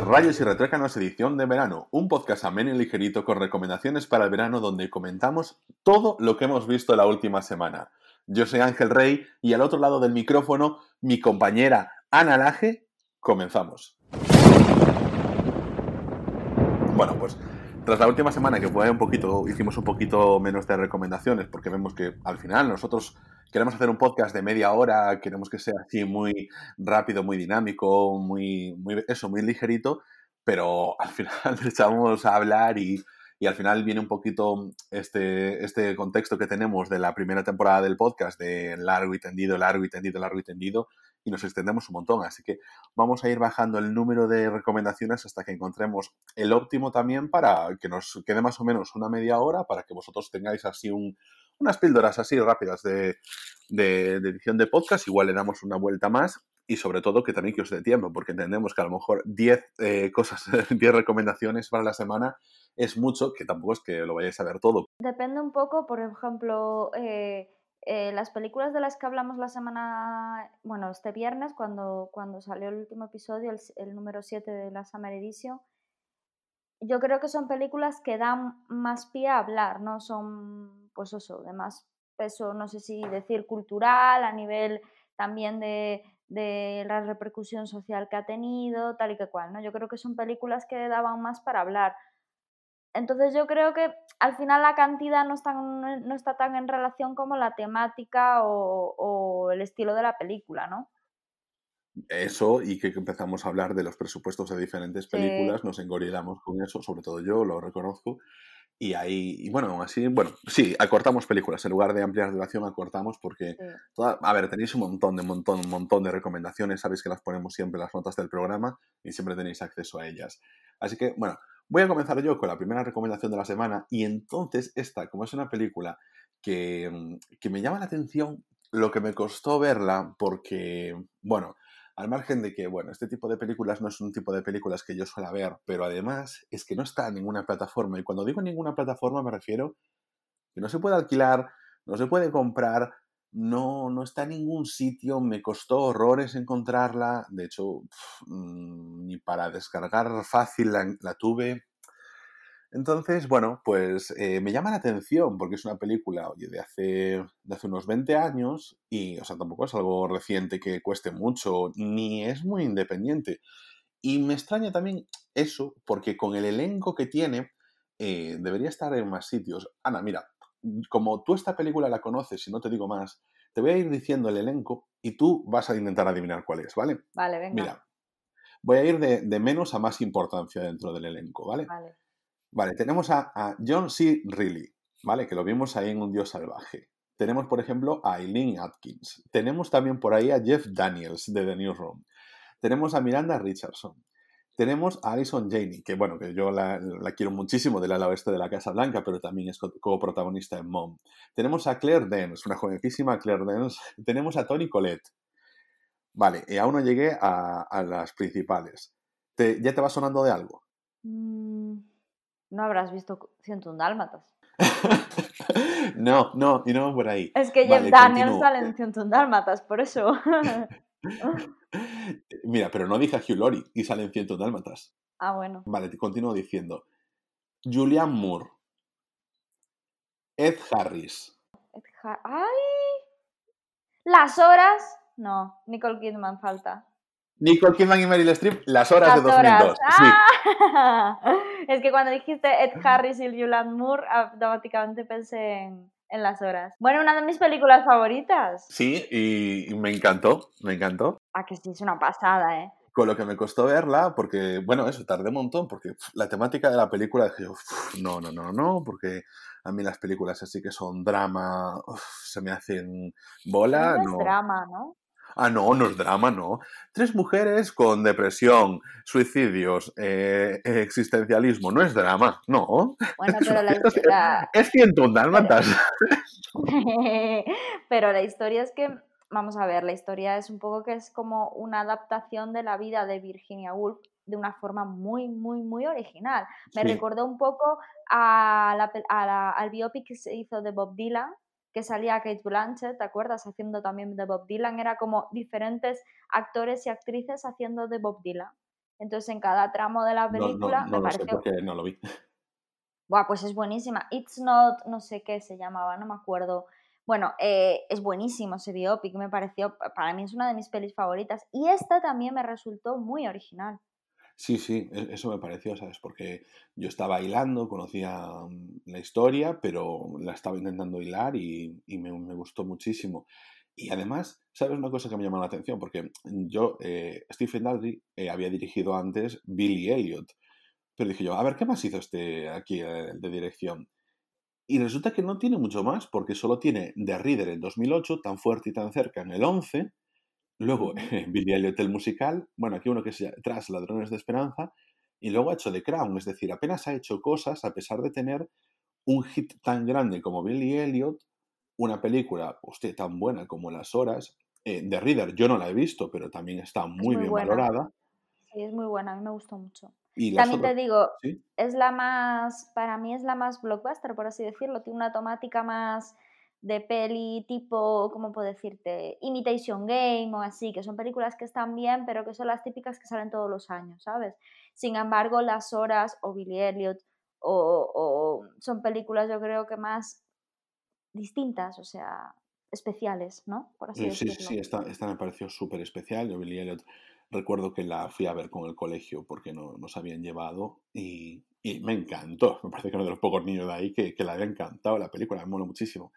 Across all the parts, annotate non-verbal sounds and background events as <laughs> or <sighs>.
Rayos y Retrécanos edición de verano, un podcast ameno y ligerito con recomendaciones para el verano donde comentamos todo lo que hemos visto la última semana. Yo soy Ángel Rey y al otro lado del micrófono mi compañera Ana Laje. Comenzamos. Bueno, pues tras la última semana que fue un poquito, hicimos un poquito menos de recomendaciones porque vemos que al final nosotros queremos hacer un podcast de media hora, queremos que sea así muy rápido, muy dinámico, muy, eso, muy ligerito, pero al final <laughs> echamos a hablar y, y, al final viene un poquito este, este contexto que tenemos de la primera temporada del podcast, de largo y tendido, largo y tendido, largo y tendido, y nos extendemos un montón. Así que vamos a ir bajando el número de recomendaciones hasta que encontremos el óptimo también para que nos quede más o menos una media hora, para que vosotros tengáis así un, unas píldoras así rápidas de, de, de, edición de podcast. Igual le damos una vuelta más y sobre todo que también que os dé tiempo, porque entendemos que a lo mejor 10 eh, cosas, <laughs> 10 recomendaciones para la semana es mucho, que tampoco es que lo vayáis a ver todo. Depende un poco, por ejemplo, eh, eh, las películas de las que hablamos la semana, bueno, este viernes, cuando, cuando salió el último episodio, el, el número 7 de la Summer Edition, yo creo que son películas que dan más pie a hablar, ¿no? Son, pues eso, de más peso, no sé si decir cultural, a nivel también de, de la repercusión social que ha tenido, tal y que cual, ¿no? Yo creo que son películas que daban más para hablar. Entonces yo creo que al final la cantidad no está, no está tan en relación como la temática o, o el estilo de la película, ¿no? Eso y que empezamos a hablar de los presupuestos de diferentes películas, sí. nos engorilamos con eso, sobre todo yo lo reconozco. Y ahí, y bueno, así, bueno, sí, acortamos películas. En lugar de ampliar duración, acortamos porque, sí. toda, a ver, tenéis un montón de, montón, un montón de recomendaciones. Sabéis que las ponemos siempre en las notas del programa y siempre tenéis acceso a ellas. Así que, bueno, Voy a comenzar yo con la primera recomendación de la semana y entonces esta, como es una película que, mm, que, me llama la atención, lo que me costó verla porque, bueno, al margen de que, bueno, este tipo de películas no es un tipo de películas que yo suelo ver, pero además es que no está en ninguna plataforma y cuando digo ninguna plataforma me refiero que no se puede alquilar, no se puede comprar, no, no está en ningún sitio, me costó horrores encontrarla, de hecho, mmm, ni para descargar fácil la tuve. Entonces, bueno, pues eh, me llama la atención porque es una película, oye, de hace, de hace unos 20 años y, o sea, tampoco es algo reciente que cueste mucho, ni es muy independiente. Y me extraña también eso porque con el elenco que tiene, eh, debería estar en más sitios. Ana, mira, como tú esta película la conoces y no te digo más, te voy a ir diciendo el elenco y tú vas a intentar adivinar cuál es, ¿vale? Vale, venga. Mira, voy a ir de, de menos a más importancia dentro del elenco, ¿vale? Vale. Vale, tenemos a, John C. Reilly, ¿vale? Que lo vimos ahí en Un Dios Salvaje. Tenemos, por ejemplo, a Eileen Atkins. Tenemos también por ahí a Jeff Daniels de The Newsroom. Tenemos a Miranda Richardson. Tenemos a Alison Janey, que bueno, que yo la, quiero muchísimo del ala oeste de la Casa Blanca, pero también es coprotagonista en Mom. Tenemos a Claire Danes, una jovencísima Claire Danes. <laughs> Tenemos a Tony Collette. Vale, y aún no llegué a, a las principales. ¿Te, ¿Ya te va sonando de algo? Mm, no habrás visto 101 Dálmatas. <laughs> no, no, y no por ahí. Es que Jeff Daniels sale en 101 Dálmatas, por eso. <laughs> Mira, pero no dije a Hugh Laurie y salen cientos dálmatas. Ah, bueno. Vale, te continúo diciendo. Julianne Moore. Ed Harris. Ed Har ¡Ay! Las horas. No, Nicole Kidman falta. Nicole Kidman y Meryl Streep, las horas las de 2002. Horas. ¡Ah! Sí. <laughs> Es que cuando dijiste Ed Harris y Julianne Moore, automáticamente pensé en, en las horas. Bueno, una de mis películas favoritas. Sí, y, y me encantó, me encantó. Ah, que sí, es una pasada, ¿eh? Con lo que me costó verla, porque, bueno, eso, tardé un montón, porque pff, la temática de la película dije, uff, no, no, no, no, porque a mí las películas así que son drama, uff, se me hacen bola. No, no es drama, ¿no? Ah, no, no es drama, no. Tres mujeres con depresión, suicidios, eh, existencialismo, no es drama, no. Bueno, pero la, la... Es ciento dálmatas. <laughs> pero la historia es que, vamos a ver, la historia es un poco que es como una adaptación de la vida de Virginia Woolf de una forma muy, muy, muy original. Me sí. recordó un poco a la, a la, al biopic que se hizo de Bob Dylan, que salía Kate Blanchett, ¿te acuerdas? Haciendo también de Bob Dylan, era como diferentes actores y actrices haciendo de Bob Dylan. Entonces, en cada tramo de la película no, me pareció... Sé porque no lo vi. Buah, pues es buenísima. It's not, no sé qué se llamaba, no me acuerdo. Bueno, eh, es buenísimo ese biopic, me pareció, para mí es una de mis pelis favoritas. Y esta también me resultó muy original. Sí, sí, e, eso me pareció, ¿sabes? Porque yo estaba hilando, conocía mm, la historia, pero la estaba intentando hilar y, me, gustó muchísimo. Y además, ¿sabes una cosa que me llamó la atención? Porque yo, eh, Stephen Daldry, eh, había dirigido antes Billy Elliot, pero dije yo, a ver, ¿qué más hizo este aquí eh, de dirección? Y resulta que no tiene mucho más, porque solo tiene The Reader en 2008, tan fuerte y tan cerca en el 11, luego <laughs> Billy Elliot el musical, bueno, aquí uno que se llama Tras Ladrones de Esperanza, y luego ha hecho The Crown, es decir, apenas ha hecho cosas a pesar de tener un hit tan grande como Billy Elliot, una película, usted, tan buena como Las Horas. Eh, The Reader yo no la he visto, pero también está muy, bien valorada. Sí, es muy buena, a mí me gustó mucho. También te digo, es la más, para mí es la más blockbuster, por así decirlo, tiene una temática más de peli tipo, ¿cómo puedo decirte? Imitation Game o así, que son películas que están bien, pero que son las típicas que salen todos los años, ¿sabes? Sin embargo, Las Horas o Billy Elliot o, son películas yo creo que más distintas, o sea, especiales, ¿no? Por así sí, decirlo. Sí, sí, esta, esta me pareció súper especial. Yo Billy Elliot Recuerdo que la fui a ver con el colegio porque no, nos habían llevado y, me encantó. Me parece que uno de los pocos niños de ahí que, que le había encantado la película, me mola muchísimo.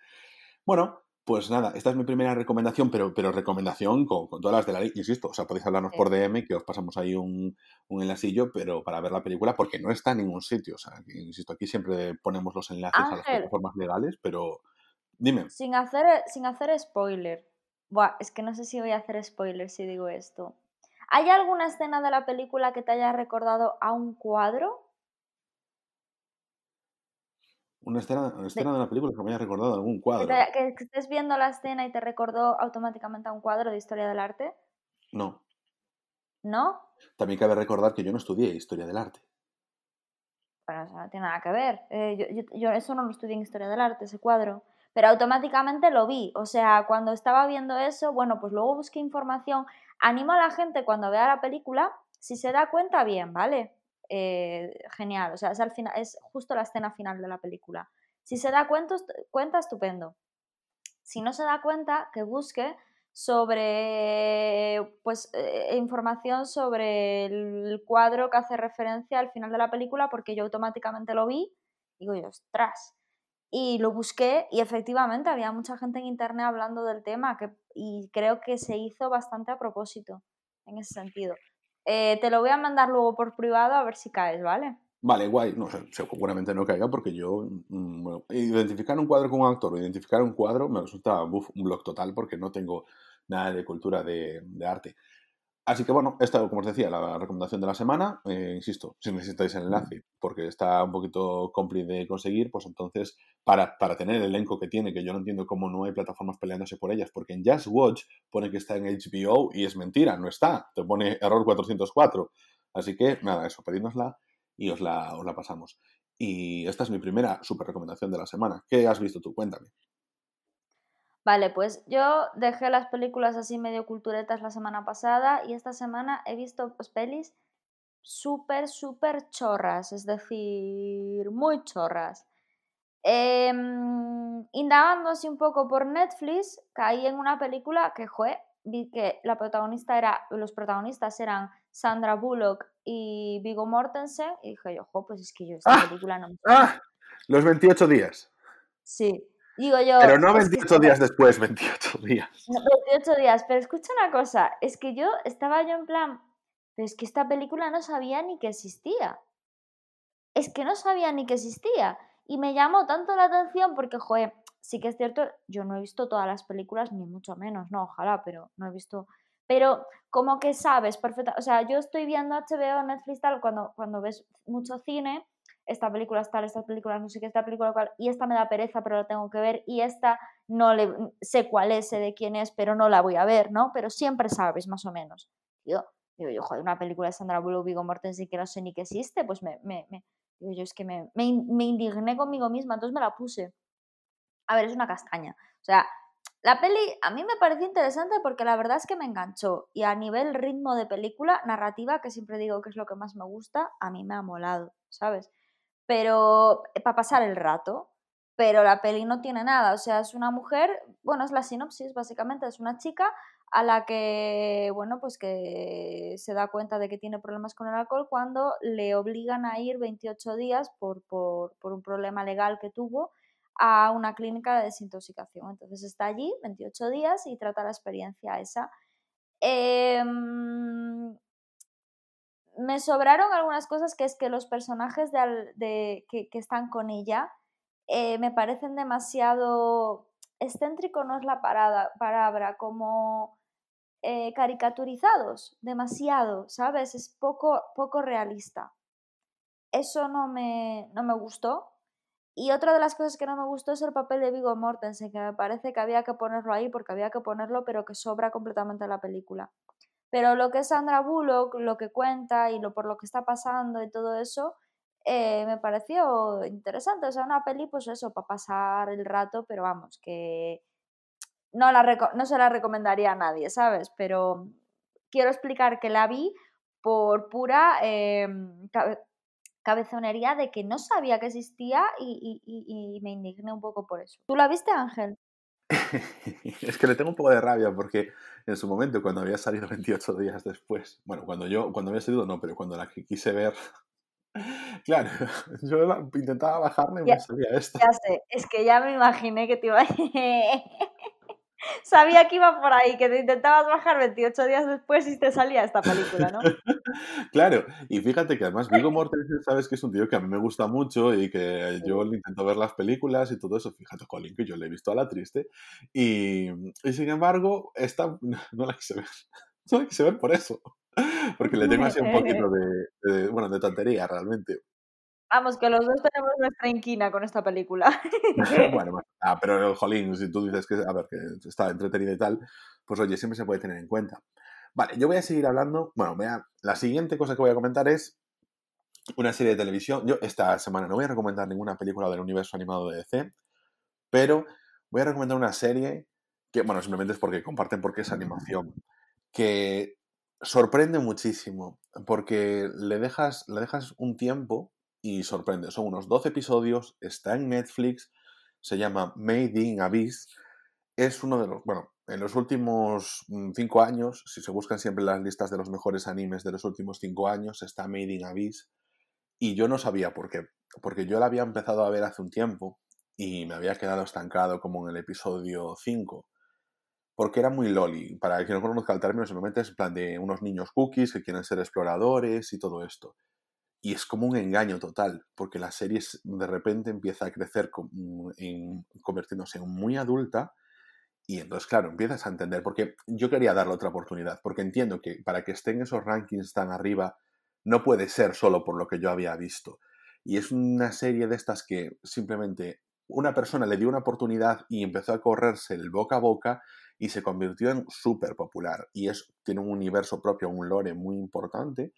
Bueno, pues nada, esta es mi primera recomendación, pero, pero recomendación con, todas las de la ley, insisto, o sea, podéis hablarnos por DM, que os pasamos ahí un, un enlacillo, pero para ver la película, porque no está en ningún sitio, o sea, insisto, aquí siempre ponemos los enlaces a las plataformas legales, pero dime. Sin hacer, sin hacer spoiler, Buah, es que no sé si voy a hacer spoiler si digo esto. ¿Hay alguna escena de la película que te haya recordado a un cuadro? Una escena, de... la película que me haya recordado algún cuadro. Que, estés viendo la escena y te recordó automáticamente a un cuadro de historia del arte. No. ¿No? También cabe recordar que yo no estudié historia del arte. Bueno, eso no tiene nada que ver. Eh, yo, eso no lo estudié en historia del arte, ese cuadro pero automáticamente lo vi. O sea, cuando estaba viendo eso, bueno, pues luego busqué información. Animo a la gente cuando vea la película, si se da cuenta, bien, ¿vale? Eh, genial, o sea, es, al final, es justo la escena final de la película. Si se da cuenta, cuenta, estupendo. Si no se da cuenta, que busque sobre, pues, eh, información sobre el cuadro que hace referencia al final de la película, porque yo automáticamente lo vi y digo yo, ostras, y lo busqué y efectivamente había mucha gente en internet hablando del tema que, y creo que se hizo bastante a propósito en ese sentido. Eh, te lo voy a mandar luego por privado a ver si caes, ¿vale? Vale, guay. No, seguramente no caiga porque yo, mm, identificar un cuadro con un actor identificar un cuadro me resulta un blog total porque no tengo nada de cultura de arte. Así que bueno, esta, como os decía, la recomendación de la semana. Eh, insisto, si necesitáis el enlace, porque está un poquito cómplice de conseguir, pues entonces, para, para, tener el elenco que tiene, que yo no entiendo cómo no hay plataformas peleándose por ellas, porque en Just Watch pone que está en HBO y es mentira, no está. Te pone error 404. Así que nada, eso, pedínosla y os la, os la pasamos. Y esta es mi primera super recomendación de la semana. ¿Qué has visto tú? Cuéntame. Vale, pues yo dejé las películas así medio culturetas la semana pasada y esta semana he visto pelis súper, súper chorras, es decir, muy chorras. Em, indagando así un poco por Netflix, caí en una película que, fue, vi que la protagonista era, los protagonistas eran Sandra Bullock y Vigo Mortensen y dije yo, pues es que yo esta ah, película no me... ¡Ah! Los 28 días. Sí, Digo yo. Pero no 28 días después, <laughs> 28 días. No, 28 días, pero escucha una cosa, es que yo estaba yo en plan, pero es que esta película no sabía ni que existía. Es que no sabía ni que existía. Y me llamó tanto la atención porque, joder, sí que es cierto, yo no he visto todas las películas, ni mucho menos, no, ojalá, pero no he visto. Pero como que sabes perfecta, o sea, yo estoy viendo HBO, Netflix, tal, cuando, cuando ves mucho cine, esta película es tal, esta película no sé qué, esta película cual, y esta me da pereza, pero la tengo que ver, y esta no le sé cuál es, sé de quién es, pero no la voy a ver, ¿no? Pero siempre sabes, más o menos. Yo, digo yo, joder, una película de Sandra Bullock, Vigo Mortensen que no sé ni qué existe, pues me, me, yo, es que me, me, me indigné conmigo misma, entonces me la puse. A ver, es una castaña. O sea, La peli a mí me pareció interesante porque la verdad es que me enganchó y a nivel ritmo de película, narrativa, que siempre digo que es lo que más me gusta, a mí me ha molado, ¿sabes? Pero eh, para pasar el rato, pero la peli no tiene nada, o sea, es una mujer, bueno, es la sinopsis básicamente, es una chica a la que, bueno, pues que se da cuenta de que tiene problemas con el alcohol cuando le obligan a ir 28 días por, por, por un problema legal que tuvo a una clínica de desintoxicación. Entonces está allí 28 días y trata la experiencia esa. Em, me sobraron algunas cosas que es que los personajes de, que, están con ella eh, me parecen demasiado excéntrico no es la parada, palabra, como eh, caricaturizados, demasiado, ¿sabes? Es poco, poco realista. Eso no me, no me gustó. Y otra de las cosas que no me gustó es el papel de Vigo Mortensen, que me parece que había que ponerlo ahí porque había que ponerlo, pero que sobra completamente la película. Pero lo que es Sandra Bullock, lo que cuenta y lo por lo que está pasando y todo eso, eh, me pareció interesante. O sea, una peli, pues eso, para pasar el rato, pero vamos, que no, la no se la recomendaría a nadie, ¿sabes? Pero quiero explicar que la vi por pura em, cabezonería de que no sabía que existía y, me indigné un poco por eso. ¿Tú la viste, Ángel? <laughs> es que le tengo un poco de rabia porque en su momento, cuando había salido <laughs> 28 días después, bueno, cuando yo, cuando había salido no, pero cuando la quise ver, <laughs> claro, <laughs> yo intentaba bajarme y me salía esta. Ya sé, es que ya me imaginé que te iba a... Sabía que iba por ahí, que te intentabas bajar 28 días después y te salía esta película, ¿no? <laughs> claro, y fíjate que además Vigo Mortensen, sabes que es un tío que a mí me gusta mucho y que yo le intento ver las películas y todo eso. Fíjate, Colin, que yo le he visto a la triste. Y, y sin embargo, esta <laughs> no la quise ver. No la quise ver por eso. Porque le tengo así un <laughs> poquito de, de bueno, de tontería realmente. Vamos, que los dos tenemos nuestra inquina con esta película. <laughs> bueno, <laughs> bueno. Ah, pero, jolín, si tú dices que, a ver, que está entretenida y tal, pues oye, siempre se puede tener en cuenta. Vale, yo voy a seguir hablando. Bueno, vea, la siguiente cosa que voy a comentar es una serie de televisión. Yo esta semana no voy a recomendar ninguna película del universo animado de DC, pero voy a recomendar una serie que, bueno, simplemente es porque comparten porque es animación, que sorprende muchísimo, porque le dejas, le dejas un tiempo y sorprende. Son unos 12 episodios, está en Netflix, se llama Made in Abyss. Es uno de los, bueno, en los últimos 5 mm, años, si se buscan siempre las listas de los mejores animes de los últimos 5 años, está Made in Abyss. Y yo no sabía por qué, porque yo la había empezado a ver hace un tiempo y me había quedado estancado como en el episodio 5 porque era muy loli. Para quien no conozca el término, simplemente es en plan de unos niños cookies que quieren ser exploradores y todo esto y es como un engaño total, porque la serie de repente empieza a crecer en, convirtiéndose en muy adulta y entonces, claro, empiezas a entender, porque yo quería darle otra oportunidad, porque entiendo que para que estén esos rankings tan arriba, no puede ser solo por lo que yo había visto. Y es una serie de estas que simplemente una persona le dio una oportunidad y empezó a correrse el boca a boca y se convirtió en súper popular. Y es, tiene un universo propio, un lore muy importante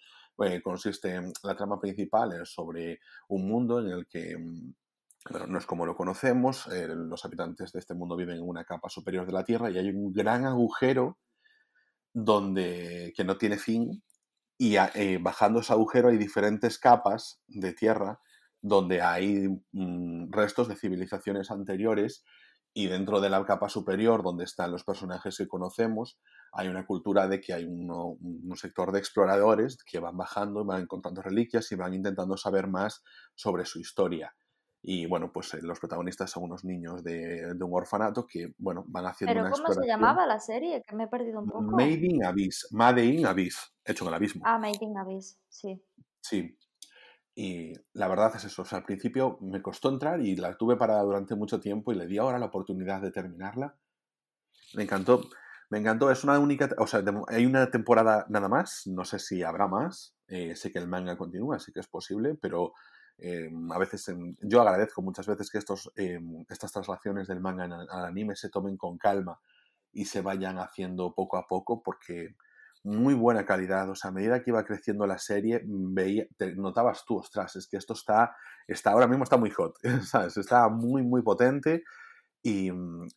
eh, consiste la trama principal es sobre un mundo en el que mm, no es como lo conocemos, eh, los habitantes de este mundo viven en una capa superior de la Tierra y hay un gran agujero donde, que no tiene fin y eh, bajando ese agujero hay diferentes capas de tierra donde hay mm, restos de civilizaciones anteriores y dentro de la capa superior, donde están los personajes que conocemos, hay una cultura de que hay un sector de exploradores que van bajando, van encontrando reliquias y van intentando saber más sobre su historia. Y bueno, pues eh, los protagonistas son unos niños de, un orfanato que, bueno, van haciendo ¿Pero cómo se llamaba la serie? Que me he perdido un poco. Made in Abyss. Made in Abyss. Hecho en el abismo. Ah, Made in Abyss, sí. Sí. Y la verdad es eso, o sea, al principio me costó entrar y la tuve para durante mucho tiempo y le di ahora la oportunidad de terminarla. Me encantó, me encantó, es una única, o sea, hay una temporada nada más, no sé si habrá más, eh, sé que el manga continúa, sé que es posible, pero eh, a veces yo agradezco muchas veces que estos, eh, estas traslaciones del manga al anime se tomen con calma y se vayan haciendo poco a poco porque muy buena calidad. O sea, a medida que iba creciendo la serie, mm, veía, notabas tú, ostras, es que esto está, está ahora mismo está muy hot, <laughs> ¿sabes? Está muy, muy potente y,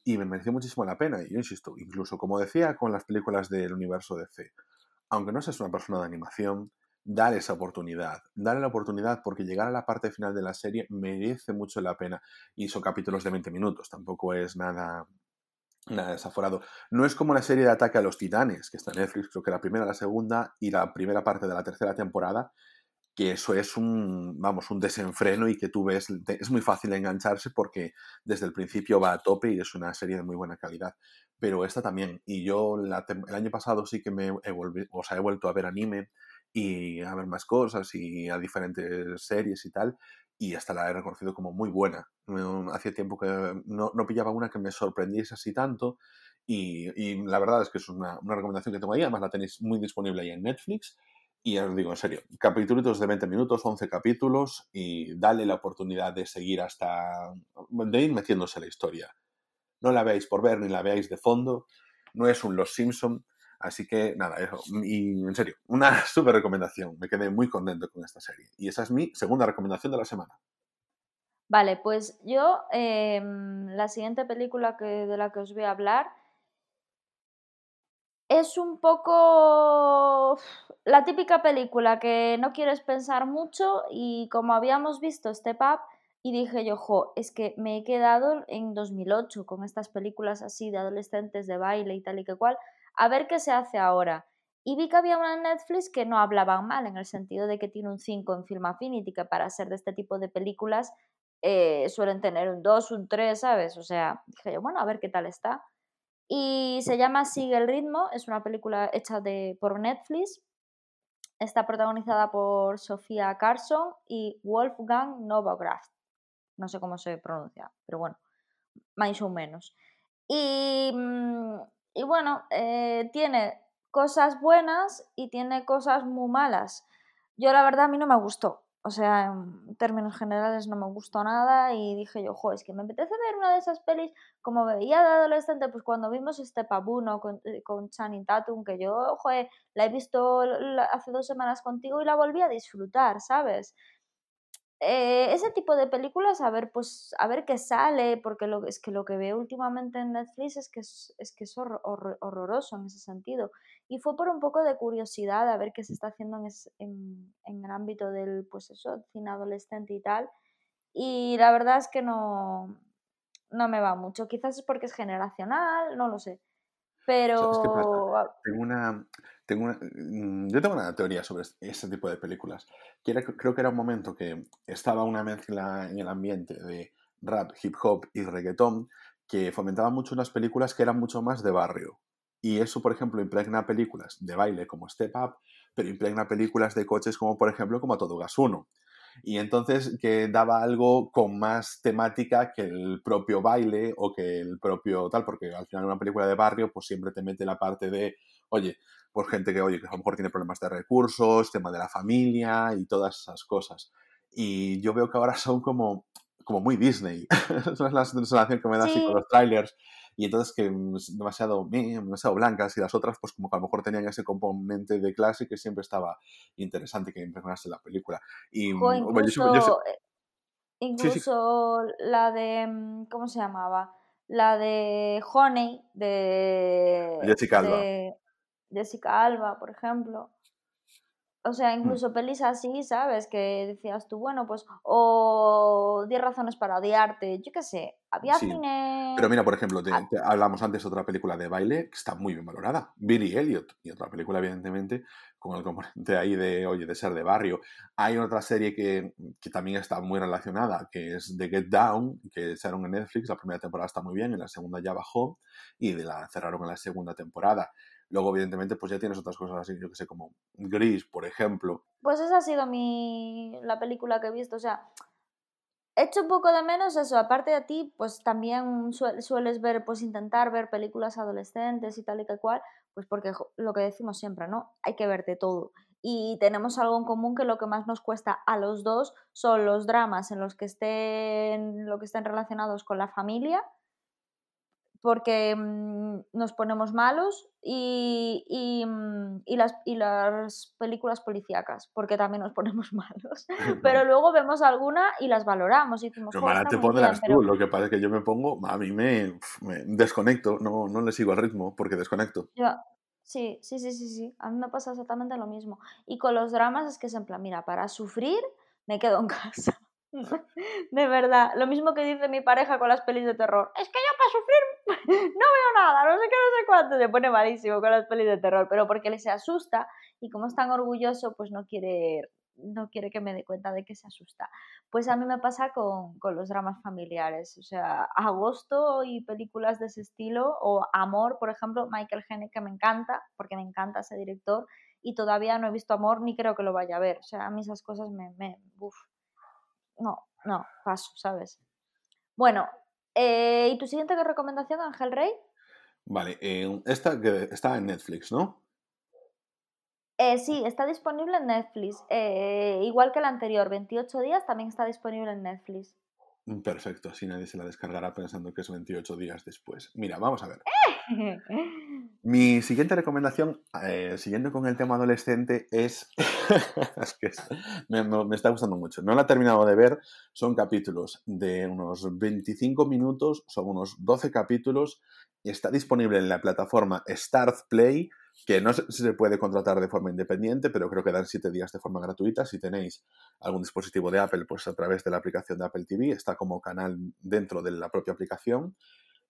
y, me mereció muchísimo la pena. Y yo insisto, incluso como decía con las películas del universo DC, aunque no seas una persona de animación, dale esa oportunidad, dale la oportunidad porque llegar a la parte final de la serie merece mucho la pena y son capítulos de 20 minutos, tampoco es nada, nada desaforado. No es como la serie de Ataque a los Titanes, que está en Netflix, creo que la primera, la segunda y la primera parte de la tercera temporada, que eso es un, vamos, un desenfreno y que tú ves, es muy fácil engancharse porque desde el principio va a tope y es una serie de muy buena calidad. Pero esta también, y yo el año pasado sí que me he, o sea, he vuelto a ver anime, y a ver más cosas y a diferentes series y tal, y hasta la he reconocido como muy buena. Hacía tiempo que no, no pillaba una que me sorprendiese así tanto y, y, la verdad es que es una, una, recomendación que tengo ahí, además la tenéis muy disponible ahí en Netflix. Y os digo en serio, capítulos de 20 minutos, 11 capítulos y dale la oportunidad de seguir hasta, de ir metiéndose la historia. No la veáis por ver ni la veáis de fondo, no es un Los Simpson, Así que nada, eso. Y en serio, una <laughs> súper recomendación. Me quedé muy contento con esta serie. Y esa es mi segunda recomendación de la semana. Vale, pues yo em, la siguiente película que, de la que os voy a hablar es un poco <sighs> la típica película que no quieres pensar mucho y como habíamos visto Step Up y dije yo, jo, es que me he quedado en 2008 con estas películas así de adolescentes de baile y tal y que cual a ver qué se hace ahora. Y vi que había una Netflix que no hablaban mal, en el sentido de que tiene un 5 en Film Affinity, que para ser de este tipo de películas eh, suelen tener un 2, un 3, ¿sabes? O sea, dije yo, bueno, a ver qué tal está. Y se llama Sigue el ritmo, es una película hecha de, por Netflix. Está protagonizada por Sofía Carson y Wolfgang Novograf. No sé cómo se pronuncia, pero bueno, más o menos. Y mm, y bueno, eh, tiene cosas buenas y tiene cosas muy malas. Yo la verdad a mí no me gustó. O sea, en términos generales no me gustó nada y dije yo, jo, es que me apetece ver una de esas pelis como veía de adolescente, pues cuando vimos este Pabuno con, eh, con Channing Tatum, que yo, joder, la he visto hace dos semanas contigo y la volví a disfrutar, ¿sabes? Eh, ese tipo de películas, a ver, pues, a ver qué sale, porque lo, es que lo que veo últimamente en Netflix es que es, que es horroroso en ese sentido. Y fue por un poco de curiosidad a ver qué se está haciendo en, en, el ámbito del, pues eso, cine adolescente y tal. Y la verdad es que no, no me va mucho. Quizás es porque es generacional, no lo sé. Pero... Tengo una, Mm, yo tengo una teoría sobre ese tipo de películas. creo que era un momento que estaba una mezcla en el ambiente de rap, hip hop y reggaetón que fomentaba mucho unas películas que eran mucho más de barrio. Y eso, por ejemplo, impregna películas de baile como Step Up, pero impregna películas de coches como, por ejemplo, como Todo Gas 1. Y entonces que daba algo con más temática que el propio baile o que el propio tal, porque al final una película de barrio pues siempre te mete la parte de, oye, por gente que, oye, que a lo mejor tiene problemas de recursos, tema de la familia y todas esas cosas. Y yo veo que ahora son como, como muy Disney. Esa es la sensación que me da así con los trailers. Y entonces que es demasiado, demasiado blancas y las otras pues como que a lo mejor tenían ese componente de clase que siempre estaba interesante que impregnase la película. Y, incluso, incluso la de, mm, ¿cómo se llamaba? La de Honey, de... Jessica Alba. Jessica Alba, por ejemplo. O sea, mm. incluso pelis así, ¿sabes? Que decías tú, bueno, pues, o 10 razones para odiarte, yo qué sé, había cine... Pero mira, por ejemplo, hablamos antes de otra película de baile que está muy bien valorada, Billy Elliot, y otra película, evidentemente, con el componente ahí de, oye, de ser de barrio. Hay otra serie que, que también está muy relacionada, que es The Get Down, que echaron en Netflix, la primera temporada está muy bien, en la segunda ya bajó, y de la cerraron en la segunda temporada. Luego, evidentemente, pues ya tienes otras cosas así, yo que sé, como Gris, por ejemplo. Pues esa ha sido mi la película que he visto. O sea, he hecho un poco de menos eso. Aparte de ti, pues también sueles ver, pues intentar ver películas adolescentes y tal y que cual, pues porque lo que decimos siempre, ¿no? Hay que verte todo. Y tenemos algo en común que lo que más nos cuesta a los dos son los dramas en los que estén, lo que estén relacionados con la familia porque mm, nos ponemos malos y, y, mm, y, las, y las películas policíacas, porque también nos <laughs> ponemos malos. <laughs> Pero luego vemos alguna y las valoramos y decimos, Pero mala te pondrás tú, lo que pasa es que yo me pongo, a mí me, me desconecto, no, no le sigo el ritmo porque desconecto. Yo, sí, sí, sí, sí, sí, a mí me pasa exactamente lo mismo. Y con los dramas es que es en plan, mira, para sufrir me quedo en <laughs> casa. <laughs> De verdad, lo mismo que dice mi pareja con las pelis de terror. Es que yo para sufrir <laughs> no veo nada, no sé qué, no sé cuánto. Se pone malísimo con las pelis de terror, pero porque le se asusta y como es tan orgulloso, pues no quiere, no quiere que me dé cuenta de que se asusta. Pues a mí me pasa con, con los dramas familiares. O sea, Agosto y películas de ese estilo, o Amor, por ejemplo, Michael Haneke me encanta, porque me encanta ese director, y todavía no he visto Amor ni creo que lo vaya a ver. O sea, a mí esas cosas me... me no, no, paso, ¿sabes? Bueno, eh, ¿y tu siguiente recomendación, Ángel Rey? Vale, eh, esta que está en Netflix, ¿no? Eh, sí, está disponible en Netflix. Eh, igual que la anterior, 28 días, también está disponible en Netflix. Mm, perfecto, así nadie se la descargará pensando que es 28 días después. Mira, vamos a ver. <laughs> Mi siguiente recomendación, eh, siguiendo con el tema adolescente, es. <laughs> que me, está gustando mucho. No la he terminado de ver, son capítulos de unos 25 minutos, son unos 12 capítulos, está disponible en la plataforma Start Play que no se puede contratar de forma independiente, pero creo que dan siete días de forma gratuita. Si tenéis algún dispositivo de Apple, pues a través de la aplicación de Apple TV, está como canal dentro de la propia aplicación.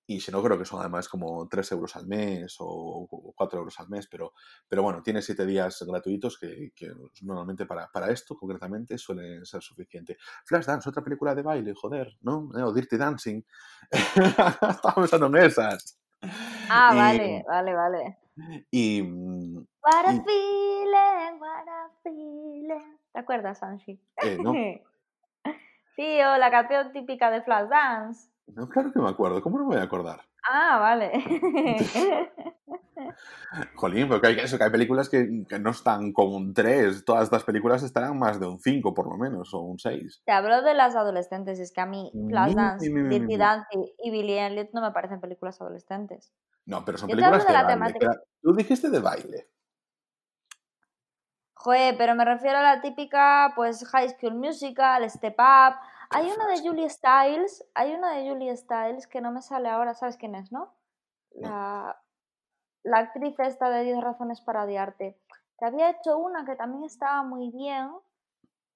Y si no, creo que son además como 3 euros al mes o 4 euros al mes, pero, pero bueno, tiene siete días gratuitos que, que normalmente para, para, esto concretamente suelen ser suficiente. Flashdance, otra película de baile, joder, ¿no? O Dirty Dancing. <laughs> Estaba pensando en esas. Ah, y, vale, vale, vale. Y. Mm, what a y, feeling, what a feeling. ¿Te acuerdas, Sanshi? Eh, no. <laughs> Tío, la canción típica de Flashdance. No, claro que me acuerdo. ¿Cómo no me voy a acordar? Ah, vale. <laughs> Jolín, porque hay, eso, que hay películas que, que, no están con un 3. Todas estas películas estarán más de un 5 por lo menos, o un 6. Te hablo de las adolescentes. Es que a mí Flashdance, Dirty Dancing y Billy Elliot no me parecen películas adolescentes. No, pero son Yo películas de, de baile. Tú dijiste de baile. Joder, pero me refiero a la típica, pues, High School Musical, Step Up. Hay una de Julie Stiles, hay una de Julie Stiles que no me sale ahora, ¿sabes quién es, no? La, la actriz esta de 10 razones para odiarte. Que había hecho una que también estaba muy bien.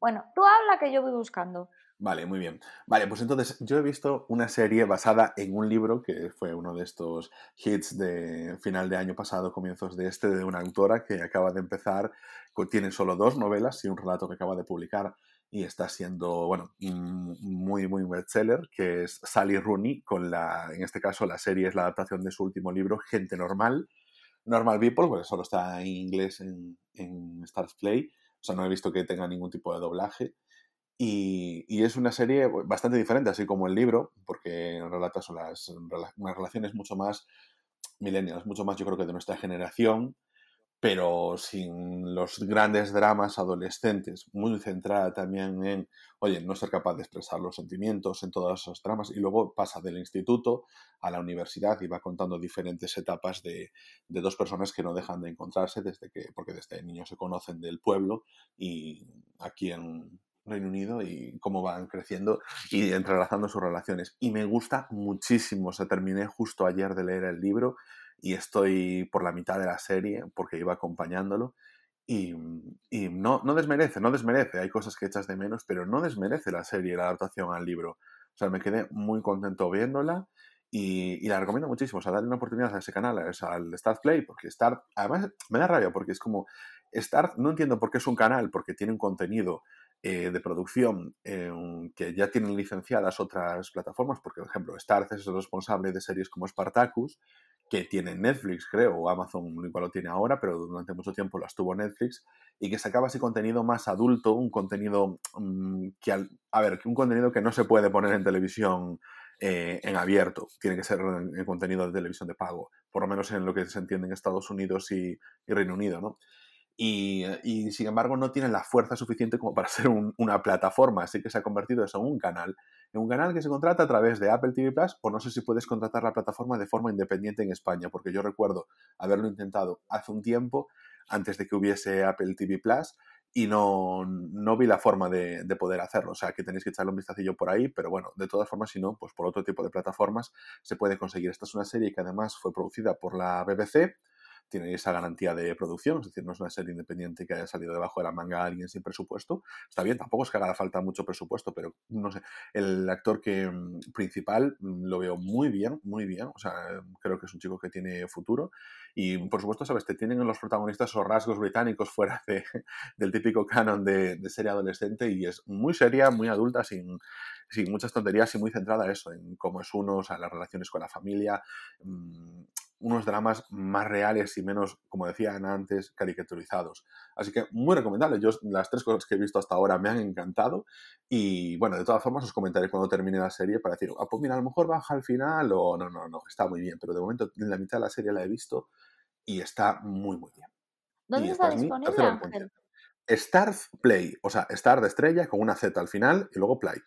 Bueno, tú habla que yo voy buscando. Vale, muy bien. Vale, pues entonces yo he visto una serie basada en un libro que fue uno de estos hits de final de año pasado, comienzos de este, de una autora que acaba de empezar, tiene solo dos novelas y un relato que acaba de publicar y está siendo, bueno, muy, muy bestseller, que es Sally Rooney, con la, en este caso la serie es la adaptación de su último libro, Gente Normal, Normal People, porque solo está en inglés en, en Stars Play, o sea, no he visto que tenga ningún tipo de doblaje. Y, y, es una serie bastante diferente, así como el libro, porque relata son las, unas relaciones mucho más millennials, mucho más yo creo que de nuestra generación, pero sin los grandes dramas adolescentes, muy centrada también en, oye, no ser capaz de expresar los sentimientos en todas esas dramas, y luego pasa del instituto a la universidad y va contando diferentes etapas de, de dos personas que no dejan de encontrarse desde que, porque desde niños se conocen del pueblo y aquí en, Reino Unido y cómo van creciendo y entrelazando sus relaciones. Y me gusta muchísimo. O sea, terminé justo ayer de leer el libro y estoy por la mitad de la serie porque iba acompañándolo. Y, y no, no desmerece, no desmerece. Hay cosas que echas de menos, pero no desmerece la serie, la adaptación al libro. O sea, me quedé muy contento viéndola y, y, la recomiendo muchísimo. O sea, darle una oportunidad a ese canal, al Start Play, porque Start, además me da rabia porque es como, Start, no entiendo por qué es un canal, porque tiene un contenido eh, de producción eh, que ya tienen licenciadas otras plataformas, porque, por ejemplo, Starz es el responsable de series como Spartacus, que tiene Netflix, creo, o Amazon igual lo tiene ahora, pero durante mucho tiempo las tuvo Netflix, y que sacaba así contenido más adulto, un contenido mmm, que, al, a ver, un contenido que no se puede poner en televisión eh, en abierto, tiene que ser en, contenido de televisión de pago, por lo menos en lo que se entiende en Estados Unidos y Reino Unido, ¿no? Y, y, sin embargo no tiene la fuerza suficiente como para <laughs> ser una plataforma, así que se ha convertido eso en un canal, en un canal que se contrata a través de Apple TV Plus o no sé si puedes contratar la plataforma de forma independiente en España, porque yo recuerdo haberlo intentado hace un tiempo, antes de que hubiese Apple TV Plus, y no, no vi la forma de, de, poder hacerlo. O sea, que tenéis que echarle un vistacillo por ahí, pero bueno, de todas formas, si no, pues por otro tipo de plataformas se puede conseguir. Esta es una serie que además fue producida por la BBC, tiene esa garantía de producción, es decir, no es una serie independiente que haya salido debajo de la manga a alguien sin presupuesto. Está bien, tampoco es que haga falta mucho presupuesto, pero no sé, el actor que mm, principal mm, lo veo muy bien, muy bien, o sea, creo que es un chico que tiene futuro y por supuesto, sabes, te tienen en los protagonistas esos rasgos británicos fuera de, <laughs> del típico canon de, de, serie adolescente y es muy seria, muy adulta, sin, sin muchas tonterías y muy centrada eso, en cómo es uno, o sea, las relaciones con la familia, mmm, unos dramas más reales y menos, como decían antes, caricaturizados. Así que muy recomendable. Yo las tres cosas que he visto hasta ahora me han encantado y bueno, de todas formas os comentaré cuando termine la serie para decir, ah, pues mira, a lo mejor baja al final o no, no, no, está muy bien, pero de momento en la mitad de la serie la he visto y está muy, muy bien. ¿Dónde está disponible, Ángel? Star Play, o sea, Star de estrella con una Z al final y luego Play.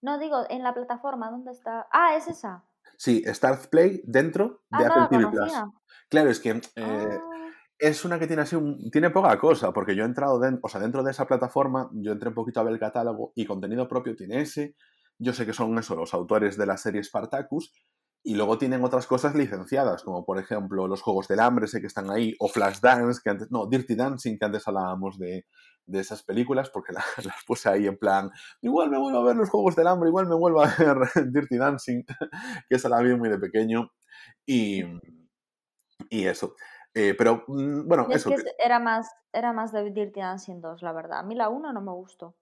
No, digo, en la plataforma, ¿dónde está? Ah, es esa. Sí, Start Play dentro de ah, Apple TV Plus. Claro, es que eh, Ah. es una que tiene así un, tiene poca cosa, porque yo he entrado dentro, o sea, dentro de esa plataforma, yo entré un poquito a ver el catálogo y contenido propio tiene ese. Yo sé que son eso, los autores de la serie Spartacus, y luego tienen otras cosas licenciadas, como por ejemplo los Juegos del Hambre, sé que están ahí, o Flashdance, que antes, no, Dirty Dancing, que antes hablábamos de, de esas películas, porque <laughs> la- las puse ahí en plan, igual me vuelvo a ver los Juegos del Hambre, igual me vuelvo a ver <laughs> Dirty Dancing, <laughs> que esa la vi muy de pequeño, y, y eso. Eh, pero, mm, bueno, es eso. que era más, era más de Dirty Dancing 2, la verdad. A mí la 1 no me gustó.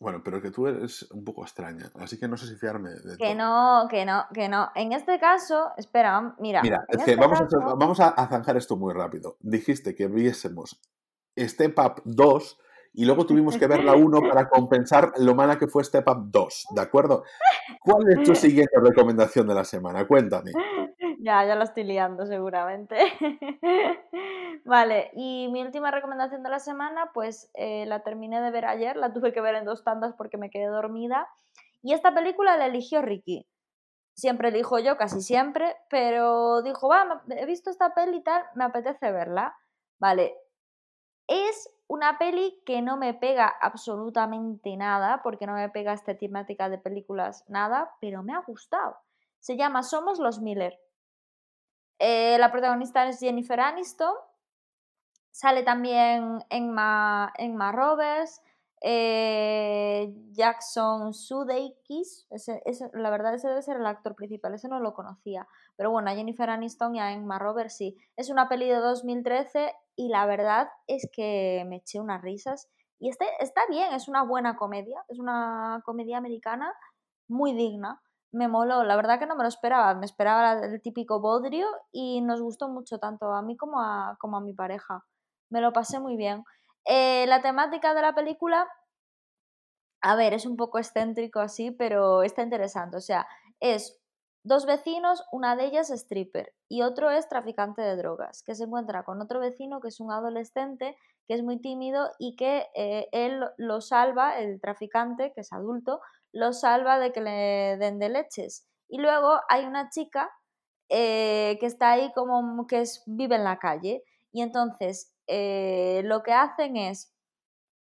Bueno, pero que tú eres un poco extraña, así que no sé si fiarme de Que todo. no, que no, que no. En este caso, espera, mira. Mira, en es que este vamos, a, vamos a, a zanjar esto muy rápido. Dijiste que viésemos Step Up 2 y luego tuvimos que ver la <laughs> 1 para compensar lo mala que fue Step Up 2, ¿de acuerdo? ¿Cuál es tu <laughs> siguiente recomendación de la semana? Cuéntame. Ya, ya lo estoy liando seguramente. <laughs> vale, y mi última recomendación de la semana, pues eh, la terminé de ver ayer, la tuve que ver en dos tandas porque me quedé dormida. Y esta película la eligió Ricky. Siempre elijo yo, casi siempre, pero dijo, va, he visto esta peli y tal, me apetece verla. Vale, es una peli que no me pega absolutamente nada, porque no me pega esta temática de películas nada, pero me ha gustado. Se llama Somos los Miller. Eh, la protagonista es Jennifer Aniston. Sale también Emma, Emma Roberts, eh, Jackson Sudeikis. La verdad, ese debe ser el actor principal. Ese no lo conocía. Pero bueno, a Jennifer Aniston y a Emma Roberts sí. Es una peli de 2013 y la verdad es que me eché unas risas. Y está, está bien, es una buena comedia. Es una comedia americana muy digna me moló, la verdad que no me lo esperaba, me esperaba el típico bodrio y nos gustó mucho tanto a mí como a, como a mi pareja. Me lo pasé muy bien. Eh, la temática de la película, a ver, es un poco excéntrico así, pero está interesante. O sea, es dos vecinos, una de ellas es stripper y otro es traficante de drogas, que se encuentra con otro vecino que es un adolescente, que es muy tímido y que eh, él lo salva, el traficante, que es adulto, lo salva de que le den de leches. Y luego hay una chica eh, que está ahí como que vive en la calle y entonces eh, lo que hacen es,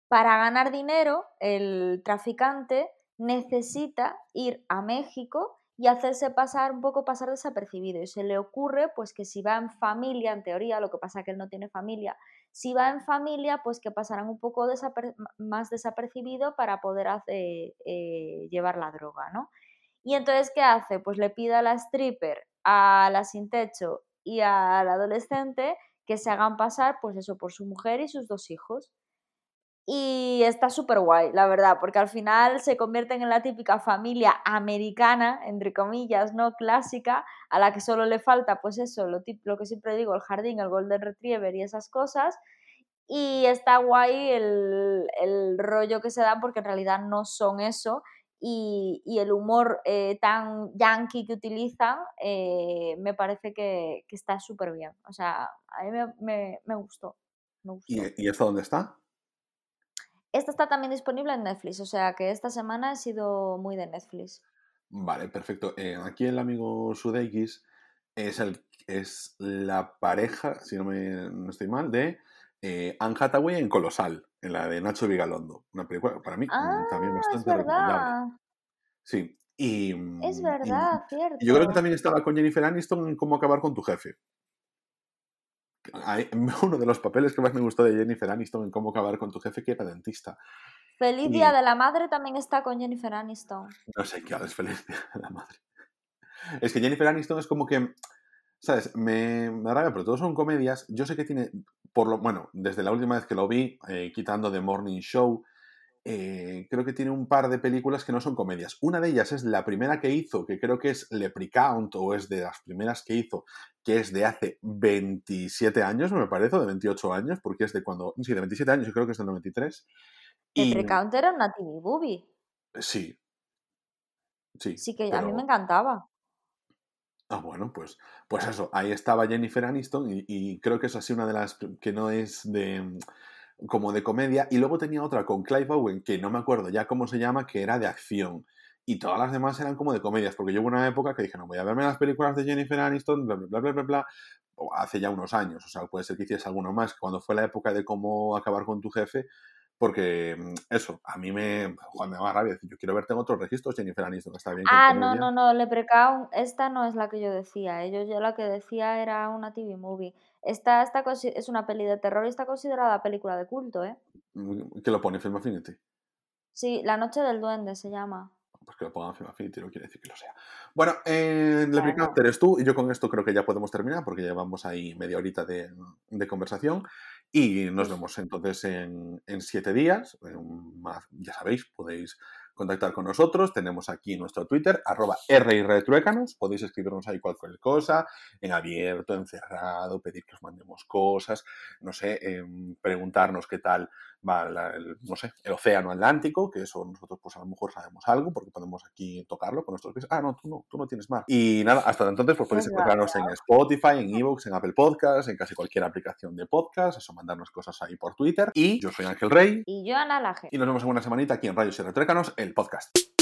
para ganar dinero, el traficante necesita ir a México y hacerse pasar un poco pasar desapercibido. Y se le ocurre pues que si va en familia en teoría lo que pasa que él no tiene familia si va en familia pues que pasarán un poco más desapercibido para poder eh, llevar la droga no y entonces qué hace pues le pide a la stripper a la sin techo y al adolescente que se hagan pasar pues eso por su mujer y sus dos hijos y está súper guay, la verdad, porque al final se convierten en la típica familia americana, entre comillas, ¿no? Clásica, a la que solo le falta, pues eso, lo, lo que siempre digo, el jardín, el golden retriever y esas cosas. Y está guay el, el rollo que se da porque en realidad no son eso y, el humor eh, tan yankee que utilizan eh, me parece que, está súper bien. O sea, a mí me, gustó. ¿Y, esto dónde está? Esta está también disponible en Netflix, o sea que esta semana ha sido muy de Netflix. Vale, perfecto. Eh, aquí el amigo Sudeikis es, el, es la pareja, si no, me, no estoy mal, de eh, Anne Hathaway en Colosal, en la de Nacho Vigalondo. Una película para mí mm, también ah, bastante es verdad. Sí. Y, es mm, verdad, cierto. Yo creo que también estaba con Jennifer Aniston en Cómo acabar con tu jefe. <laughs> uno de los papeles que más me gustó de Jennifer Aniston en Cómo acabar con tu jefe, que era dentista. Feliz Día de la Madre también está con Jennifer Aniston. No sé qué es Feliz Día de la Madre. Es que Jennifer Aniston es como que, ¿sabes? Me, me rabia, pero todos son comedias. Yo sé que tiene, por lo bueno, desde la última vez que lo vi, eh, quitando The Morning Show, eh, creo que tiene un par de películas que no son comedias. Una de ellas es la primera que hizo, que creo que es Leprechaun, o es de las primeras que hizo, que es de hace 27 años, me parece, o de 28 años, porque es de cuando. Sí, de 27 años, yo creo que es del 93. Leprechaun era una TV movie. Sí. Sí. Sí, que a mí me encantaba. Ah, bueno, pues, pues eso, ahí estaba Jennifer Aniston y, y creo que es así una de las que no es de como de comedia, y luego tenía otra con Clive Owen, que no me acuerdo ya cómo se llama, que era de acción. Y todas las demás eran como de comedias, porque yo hubo una época que dije, no, voy a verme las películas de Jennifer Aniston, bla, bla, bla, bla, bla, hace ya unos años, o sea, puede ser que hiciese alguno más, cuando fue la época de cómo acabar con tu jefe, porque mm, eso, a mí me, Juan, me da rabia. Yo quiero verte en otros registros, Jennifer Aniston, está bien. Ah, no, no, no, Leprechaun, esta no es la que yo decía. Ellos, yo la que decía era una TV movie. Esta, esta es una peli de terror y está considerada película de culto, ¿eh? ¿Qué lo pone Film Affinity? Sí, La Noche del Duende se llama. Pues que lo ponga Film Affinity no quiere decir que lo sea. Bueno, eh, Leprechaun eres tú y yo con esto creo que ya podemos terminar porque llevamos ahí media horita de, de conversación. Y nos vemos entonces en, en siete días. ya sabéis, podéis contactar con nosotros. Tenemos aquí nuestro Twitter, arroba Retruécanos. Podéis escribirnos ahí cualquier cosa, en abierto, en cerrado, pedir que os mandemos cosas, no sé, em, preguntarnos qué tal va el, no sé, el océano Atlántico, que eso nosotros pues a lo mejor sabemos algo porque podemos aquí tocarlo con nuestros pies. Ah, no, tú no, tú no tienes más. Y nada, hasta entonces pues podéis encontrarnos en Spotify, en Evox, en Apple Podcasts, en casi cualquier aplicación de podcast, eso, mandarnos cosas ahí por Twitter. Y yo soy Ángel Rey. Y yo Ana Laje. Y nos vemos en una semanita aquí en Rayos y Retrécanos, el podcast.